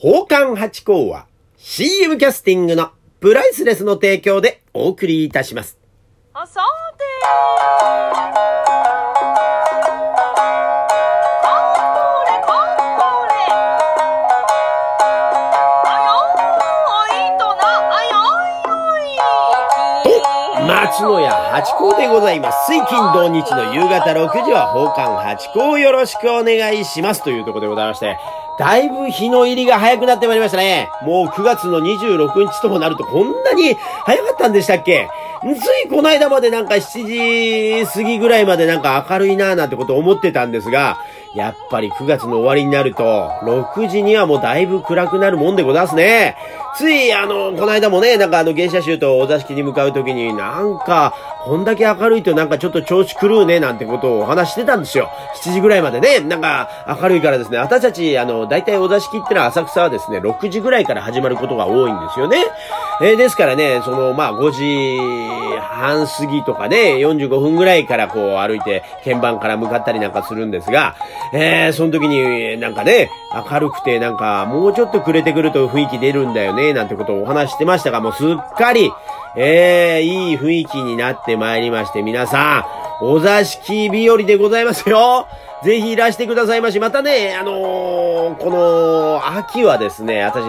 宝冠八甲は CM キャスティングのプライスレスの提供でお送りいたします。あさて。カンポ八甲でございます。水金土日の夕方6時は宝冠八甲よろしくお願いしますというところでございまして、だいぶ日の入りが早くなってまいりましたね。もう9月の26日ともなるとこんなに早かったんでしたっけ？ついこの間までなんか7時過ぎぐらいまでなんか明るいなーなんてこと思ってたんですが、やっぱり9月の終わりになると、6時にはもうだいぶ暗くなるもんでございますね。つい、あの、この間もね、なんかあの、芸者集とお座敷に向かうときに、なんか、こんだけ明るいとなんかちょっと調子狂うね、なんてことをお話してたんですよ。7時ぐらいまでね、なんか明るいからですね、私たち、あの、大体お座敷ってのは浅草はですね、6時ぐらいから始まることが多いんですよね。えーですからね、その、まあ、5時半過ぎとかね、45分ぐらいからこう歩いて、鍵盤から向かったりなんかするんですが、えー、その時になんかね、明るくてなんか、もうちょっと暮れてくると雰囲気出るんだよね、なんてことをお話してましたが、もうすっかり、えー、いい雰囲気になってまいりまして、皆さん、お座敷日和でございますよ。ぜひいらしてくださいまし。またね、あのーこの、秋はですね、私、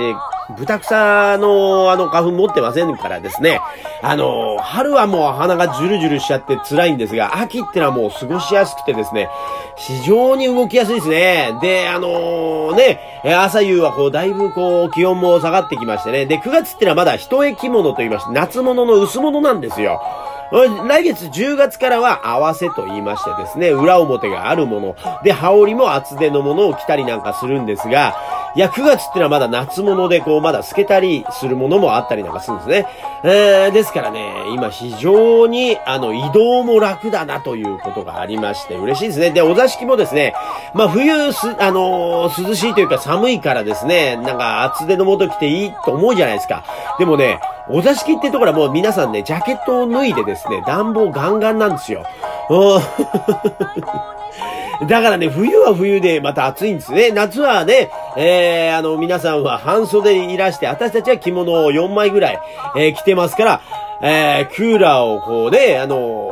豚草のあの花粉持ってませんからですね。あの春はもう鼻がジュルジュルしちゃって辛いんですが、秋ってのはもう過ごしやすくてですね、非常に動きやすいですね。で、あのーね、朝夕はこう、だいぶこう、気温も下がってきましてね。で、9月ってのはまだ一駅物と言いまして、夏物の薄物なんですよ。来月10月からは合わせと言いましてですね、裏表があるもの。で、羽織も厚手のものを着たりなんかするんですが、いや、9月ってのはまだ夏物で、こう、まだ透けたりするものもあったりなんかするんですね。えー、ですからね、今非常に、あの、移動も楽だなということがありまして、嬉しいですね。で、お座敷もですね、まあ、冬す、あのー涼しいというか寒いからですね、なんか厚手のもの着ていいと思うじゃないですか。でもね、お座敷ってところはもう皆さんね、ジャケットを脱いでですね、暖房ガンガンなんですよ。うん だからね、冬は冬でまた暑いんですね。夏はね、えー、あの、皆さんは半袖にいらして、私たちは着物を4枚ぐらい、えー着てますから、えー、クーラーをこうね、あの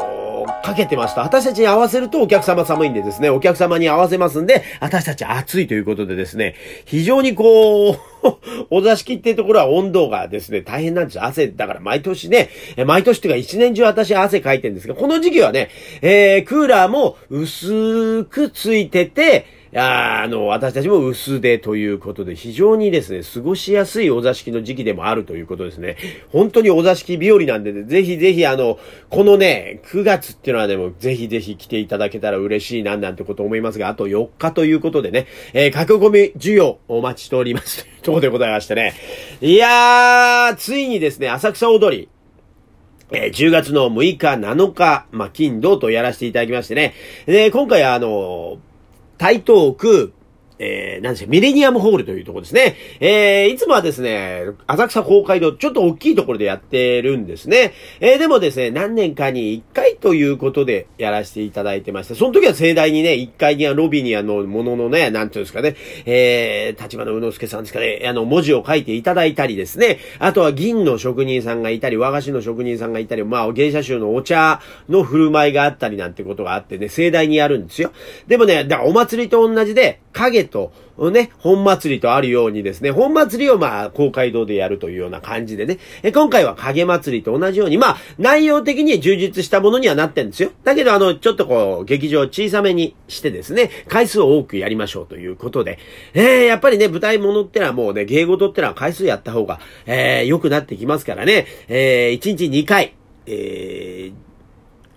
かけてました、私たちに合わせるとお客様寒いんでですね、お客様に合わせますんで、私たち暑いということでですね、非常にこう、お座敷っていうところは温度がですね、大変なんですよ。汗、だから毎年ね、毎年っていうか一年中私汗かいてるんですが、この時期はね、えー、クーラーも薄くついてて、あーあの、私たちも薄手ということで、非常にですね、過ごしやすいお座敷の時期でもあるということですね。本当にお座敷日和なんでね、ぜひぜひあの、このね、9月っていうのはでも、ぜひぜひ来ていただけたら嬉しいな、なんてこと思いますが、あと4日ということでね、えー、駆け込み需要お待ちしております。というころでございましてね。いやー、ついにですね、浅草踊り、えー10月の6日、7日、まあ、金、土とやらせていただきましてね。で、今回はあの、台東区、えー、なんでしょう、ミレニアムホールというところですね。えー、いつもはですね、浅草公会堂、ちょっと大きいところでやってるんですね。えー、でもですね、何年かに1回ということでやらせていただいてまして、その時は盛大にね、1階にはロビーにあの、もののね、なんていうんですかね、えー、立花宇之助さんですかね、あの、文字を書いていただいたりですね、あとは銀の職人さんがいたり、和菓子の職人さんがいたり、まあ、芸者集のお茶の振る舞いがあったりなんてことがあってね、盛大にやるんですよ。でもね、だからお祭りと同じで、影と、ね、本祭りとあるようにですね、本祭りをまあ、公会堂でやるというような感じでね、え今回は影祭りと同じように、まあ、内容的に充実したものにはなってんですよ。だけど、あの、ちょっとこう、劇場小さめにしてですね、回数を多くやりましょうということで、えー、やっぱりね、舞台物ってのはもうね、芸事ってのは回数やった方が、えー、良くなってきますからね、えー、1日2回、えー、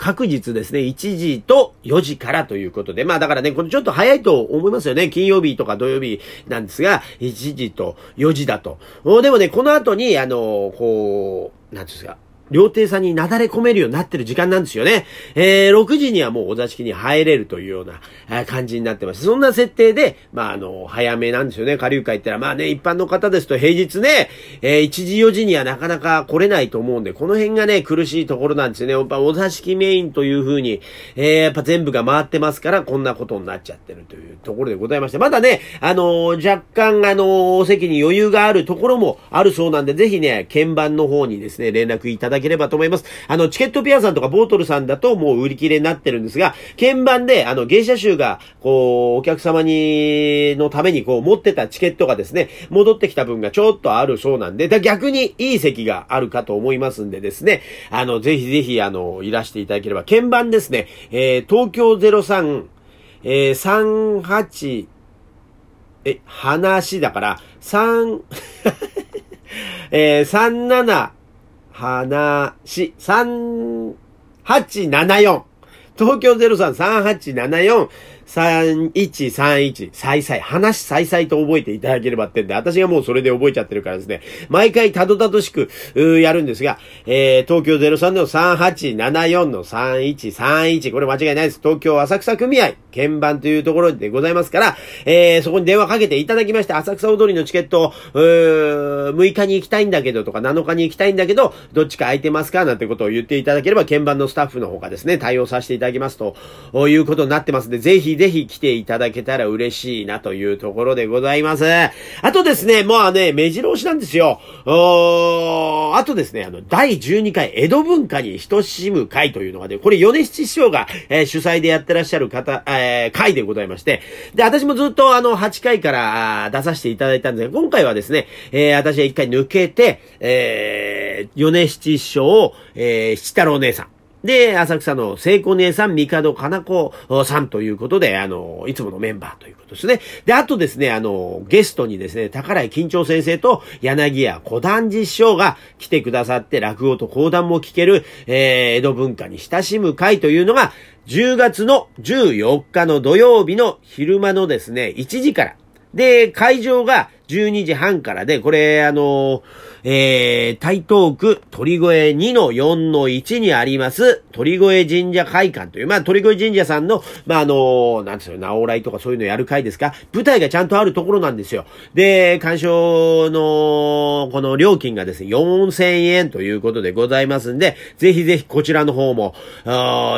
確実ですね、1時と4時からということで、まあだからね、これちょっと早いと思いますよね。金曜日とか土曜日なんですが、1時と4時だと。でもね、この後に、あの、こう、なんですか、料亭さんになだれ込めるようになってる時間なんですよね。えー、6時にはもうお座敷に入れるというような、え、感じになってます。そんな設定で、まあ、あの、早めなんですよね。下流会ってのは、まあね、一般の方ですと平日ね、えー、1時4時にはなかなか来れないと思うんで、この辺がね、苦しいところなんですよね。やっぱお座敷メインという風に、えー、やっぱ全部が回ってますから、こんなことになっちゃってるというところでございまして、まだね、あのー、若干、あのー、お席に余裕があるところもあるそうなんで、ぜひね、鍵盤の方にですね、連絡いただければと思います。あの、チケットピアさんとかボートルさんだともう売り切れになってるんですが、鍵盤で、あの、芸者集が、こう、お客様に、のためにこう、持ってたチケットがですね、戻ってきた分がちょっとあるそうなんで、だ逆にいい席があるかと思いますんでですね、あの、ぜひぜひ、あの、いらしていただければ、鍵盤ですね、えー、東京03、えー、38、え、話だから、3、えー、37、話、3874。東京033874 3131、再々、話再々と覚えていただければってんで、私がもうそれで覚えちゃってるからですね、毎回たどたどしく、やるんですが、えー、東京03の3874の3131、これ間違いないです。東京浅草組合、鍵盤というところでございますから、えー、そこに電話かけていただきまして、浅草踊りのチケット、うー6日に行きたいんだけどとか、7日に行きたいんだけど、どっちか空いてますか？なんてことを言っていただければ、鍵盤のスタッフの方がですね、対応させていただきますだきますと、いうことになってますんで、ぜひぜひ来ていただけたら嬉しいなというところでございます。あとですね、まあね、目白押しなんですよ。おあとですね、あの、第12回江戸文化に等しむ会というのがね、これ米七師匠が、えー、主催でやってらっしゃる方、えー、会でございまして、で、私もずっとあの、8回から出させていただいたんですが、今回はですね、えー、私は1回抜けて、えー、米七師匠を、えー、七太郎姉さん、で、浅草の聖子姉さん、三門かな子さんということで、あの、いつものメンバーということですね。で、あとですね、あの、ゲストにですね、宝井緊張先生と柳家小団寺師匠が来てくださって、落語と講談も聞ける、えー、江戸文化に親しむ会というのが、10月の14日の土曜日の昼間のですね、1時から。で、会場が12時半からで、これ、あのえー、台東区鳥越2の4の1にあります、鳥越神社会館という、まあ、鳥越神社さんの、まあ、あのなんですよ、直来とかそういうのやる会ですか、舞台がちゃんとあるところなんですよ。で、鑑賞の、この料金がですね、4000円ということでございますんで、ぜひぜひこちらの方も、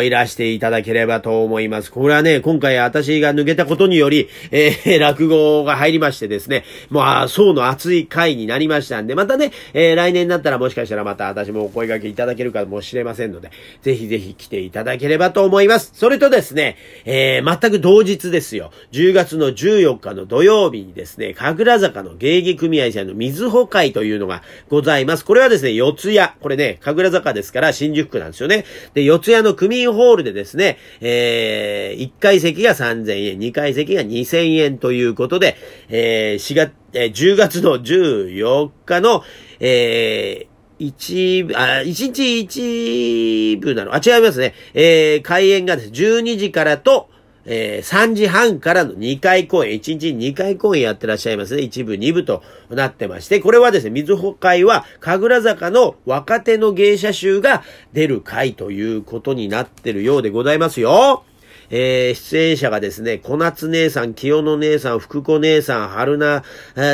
いらしていただければと思います。これはね、今回私が抜けたことにより、えー、落語が入りましてですね、あ、層の熱い回になりましたんで、またね、えー、来年になったらもしかしたらまた私もお声掛けいただけるかもしれませんので、ぜひぜひ来ていただければと思います。それとですね、えー、全く同日ですよ。10月の14日の土曜日にですね、神楽坂の芸妓組合さんの水穂会というのがございます。これはですね、四谷。これね、神楽坂ですから新宿区なんですよね。で、四谷の組員ホールでですね、えー、1階席が3000円、2階席が2000円ということで、えー、4月、えー、10月の14日の、えー、一部、あ、一日一部なの？あ、違いますね。えー、開演がですね、12時からと、えー、3時半からの2回公演、1日2回公演やってらっしゃいますね。一部、二部となってまして、これはですね、水穂会は、神楽坂の若手の芸者集が出る会ということになってるようでございますよ。えー、出演者がですね、小夏姉さん、清野姉さん、福子姉さん、春菜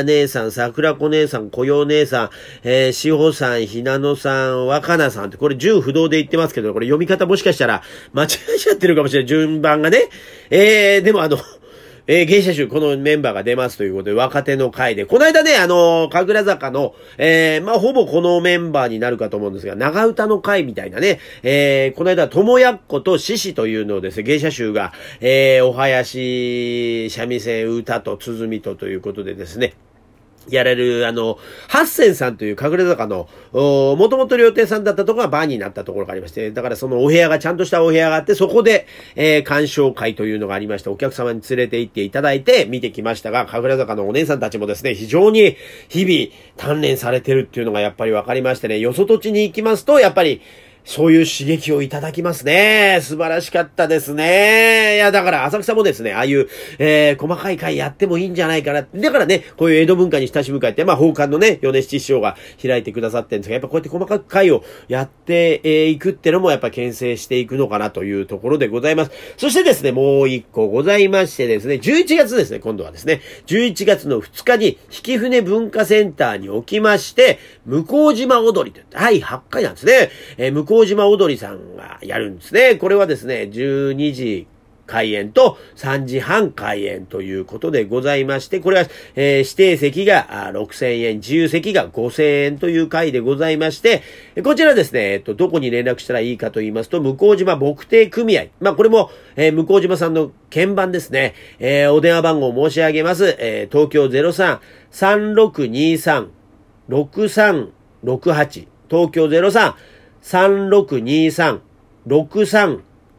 姉さん、桜子姉さん、小陽姉さん、えー、志保さん、ひなのさん、若菜さんって、これ10不動で言ってますけど、これ読み方もしかしたら間違えちゃってるかもしれない。順番がね。えー、でもあの、えー、芸者集、このメンバーが出ますということで、若手の会で、この間ね、あのー、神楽坂の、えー、まあ、ほぼこのメンバーになるかと思うんですが、長唄の会みたいなね、えー、この間、ともやっこと獅子というのをですね、芸者集が、えー、お囃子、三味線、歌と鼓とということでですね、やれる、あの、ハッセンさんという隠れ坂の、もともと料亭さんだったところがバーになったところがありまして、だからそのお部屋がちゃんとしたお部屋があって、そこで、えー、鑑賞会というのがありまして、お客様に連れて行っていただいて見てきましたが、隠れ坂のお姉さんたちもですね、非常に日々鍛錬されてるっていうのがやっぱり分かりましてね、よそ土地に行きますと、やっぱり、そういう刺激をいただきますね。素晴らしかったですね。いや、だから浅草もですね、ああいう、えー、細かい会やってもいいんじゃないかな。だからね、こういう江戸文化に親しむ会って、まあ、奉還のね、米七師匠が開いてくださってるんですが、やっぱこうやって細かく会をやってい、えー、くってのも、やっぱ牽制していくのかなというところでございます。そしてですね、もう一個ございましてですね、11月ですね、今度はですね、11月の2日に、引船文化センターにおきまして、向島踊りと第8回なんですね。えー、向島踊りさんがやるんですね。これはですね、12時開演と3時半開演ということでございまして、これは、え、指定席が6000円、自由席が5000円という回でございまして、こちらですね、えっと、どこに連絡したらいいかと言いますと、向島木亭組合。まあ、これも、え、向島さんの鍵盤ですね。え、お電話番号申し上げます。え、東京03-3623-6368。東京03。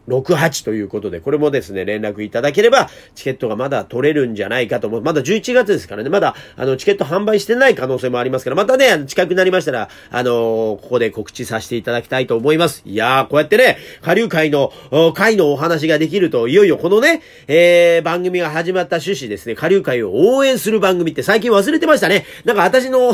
68ということで、これもですね、連絡いただければ、チケットがまだ取れるんじゃないかと思う。まだ11月ですからね、まだ、あの、チケット販売してない可能性もありますから、またね、近くなりましたら、あのー、ここで告知させていただきたいと思います。いやー、こうやってね、下流会の、会のお話ができると、いよいよこのね、えー、番組が始まった趣旨ですね、下流会を応援する番組って最近忘れてましたね。なんか私の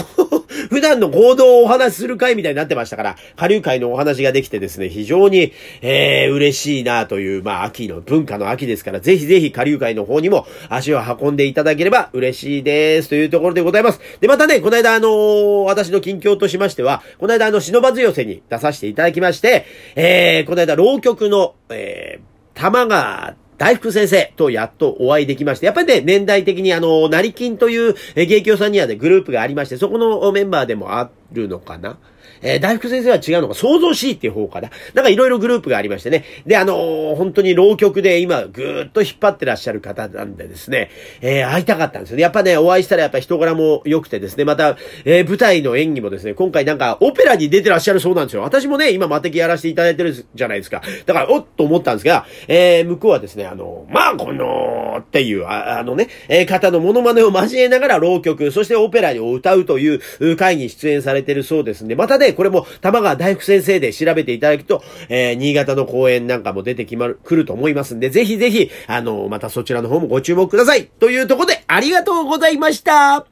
普段の行動をお話しする会みたいになってましたから、下流会のお話ができてですね、非常に、えー、嬉しいなという、まあ、秋の、文化の秋ですから、ぜひぜひ下流会の方にも足を運んでいただければ嬉しいです。というところでございます。で、またね、この間、あのー、私の近況としましては、この間、あの、忍ばず寄せに出させていただきまして、えー、この間、浪曲の、えー、玉川大福先生とやっとお会いできまして、やっぱりね、年代的にあの、成金というえ芸協さんにはね、グループがありまして、そこのメンバーでもあっるのかな？えー、大福先生は違うのか、創造しいっていう方かな？なんかいろいろグループがありましてね。で、あのー、本当に浪曲で今ぐーっと引っ張ってらっしゃる方なんでですね、えー、会いたかったんですよね。やっぱね、お会いしたらやっぱ人柄も良くてですね、また、えー、舞台の演技もですね、今回なんかオペラに出てらっしゃるそうなんですよ。私もね、今マテキやらせていただいてるじゃないですか。だから、おっと思ったんですが、えー、向こうはですね、あの、まあ、このー、っていう、ああのね、えー、方のモノマネを交えながら浪曲、そしてオペラを歌うという会に出演されれてるそうですんで、またね、これも玉川大福先生で調べていただくと、えー、新潟の公演なんかも出てきまる、来ると思いますんで、ぜひぜひ、あの、またそちらの方もご注目ください。というところで、ありがとうございました